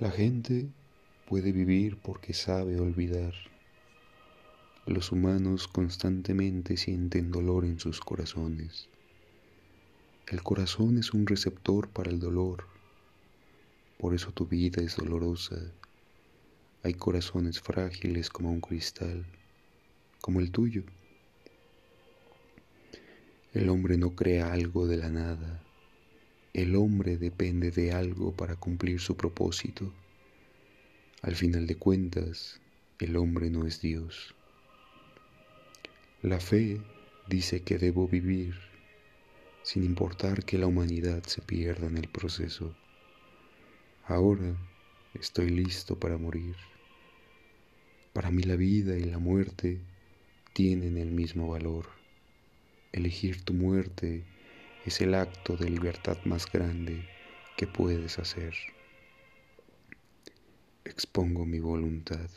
La gente puede vivir porque sabe olvidar. Los humanos constantemente sienten dolor en sus corazones. El corazón es un receptor para el dolor. Por eso tu vida es dolorosa. Hay corazones frágiles como un cristal, como el tuyo. El hombre no crea algo de la nada. El hombre depende de algo para cumplir su propósito. Al final de cuentas, el hombre no es Dios. La fe dice que debo vivir sin importar que la humanidad se pierda en el proceso. Ahora estoy listo para morir. Para mí la vida y la muerte tienen el mismo valor. Elegir tu muerte es el acto de libertad más grande que puedes hacer. Expongo mi voluntad.